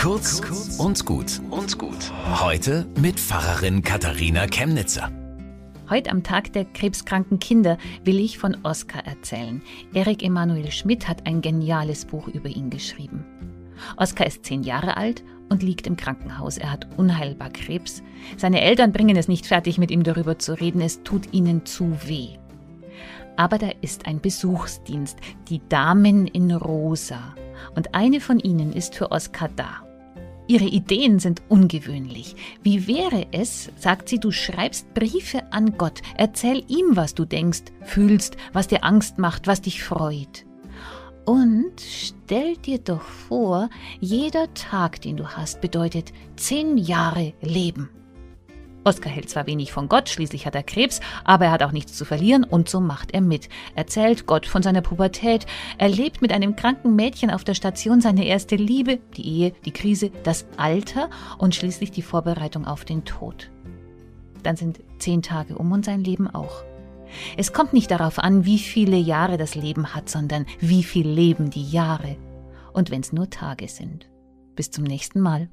Kurz und gut und gut. Heute mit Pfarrerin Katharina Chemnitzer. Heute am Tag der krebskranken Kinder will ich von Oskar erzählen. Erik Emanuel Schmidt hat ein geniales Buch über ihn geschrieben. Oskar ist zehn Jahre alt und liegt im Krankenhaus. Er hat unheilbar Krebs. Seine Eltern bringen es nicht fertig, mit ihm darüber zu reden. Es tut ihnen zu weh. Aber da ist ein Besuchsdienst, die Damen in Rosa. Und eine von ihnen ist für Oskar da. Ihre Ideen sind ungewöhnlich. Wie wäre es, sagt sie, du schreibst Briefe an Gott, erzähl ihm, was du denkst, fühlst, was dir Angst macht, was dich freut. Und stell dir doch vor, jeder Tag, den du hast, bedeutet zehn Jahre Leben. Oskar hält zwar wenig von Gott, schließlich hat er Krebs, aber er hat auch nichts zu verlieren und so macht er mit. Erzählt Gott von seiner Pubertät, erlebt mit einem kranken Mädchen auf der Station seine erste Liebe, die Ehe, die Krise, das Alter und schließlich die Vorbereitung auf den Tod. Dann sind zehn Tage um und sein Leben auch. Es kommt nicht darauf an, wie viele Jahre das Leben hat, sondern wie viel leben die Jahre. Und wenn es nur Tage sind. Bis zum nächsten Mal.